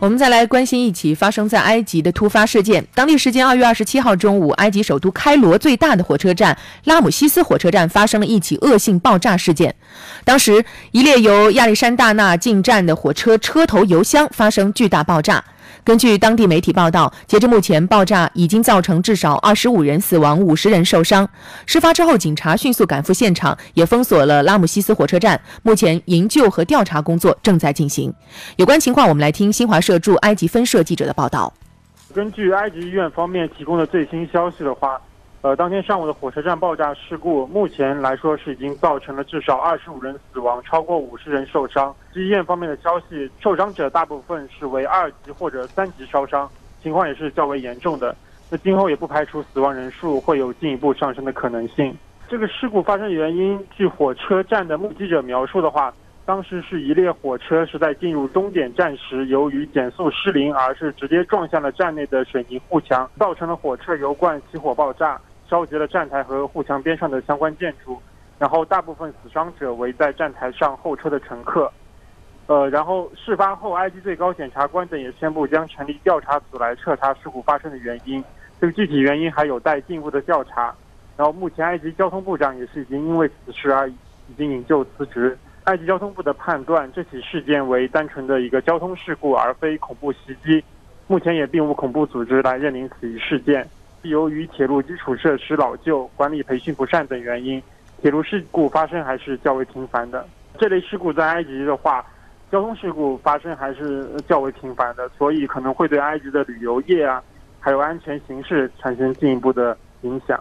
我们再来关心一起发生在埃及的突发事件。当地时间二月二十七号中午，埃及首都开罗最大的火车站拉姆西斯火车站发生了一起恶性爆炸事件。当时，一列由亚历山大纳进站的火车车头油箱发生巨大爆炸。根据当地媒体报道，截至目前，爆炸已经造成至少二十五人死亡，五十人受伤。事发之后，警察迅速赶赴现场，也封锁了拉姆西斯火车站。目前，营救和调查工作正在进行。有关情况，我们来听新华社驻埃及分社记者的报道。根据埃及医院方面提供的最新消息的话。呃，当天上午的火车站爆炸事故，目前来说是已经造成了至少二十五人死亡，超过五十人受伤。医院方面的消息，受伤者大部分是为二级或者三级烧伤，情况也是较为严重的。那今后也不排除死亡人数会有进一步上升的可能性。这个事故发生原因，据火车站的目击者描述的话，当时是一列火车是在进入终点站时，由于减速失灵，而是直接撞向了站内的水泥护墙，造成了火车油罐起火爆炸。烧结了站台和护墙边上的相关建筑，然后大部分死伤者为在站台上候车的乘客。呃，然后事发后，埃及最高检察官等也宣布将成立调查组来彻查事故发生的原因。这个具体原因还有待进一步的调查。然后目前，埃及交通部长也是已经因为此事而已经引咎辞职。埃及交通部的判断，这起事件为单纯的一个交通事故，而非恐怖袭击。目前也并无恐怖组织来认领此一事件。由于铁路基础设施老旧、管理培训不善等原因，铁路事故发生还是较为频繁的。这类事故在埃及的话，交通事故发生还是较为频繁的，所以可能会对埃及的旅游业啊，还有安全形势产生进一步的影响。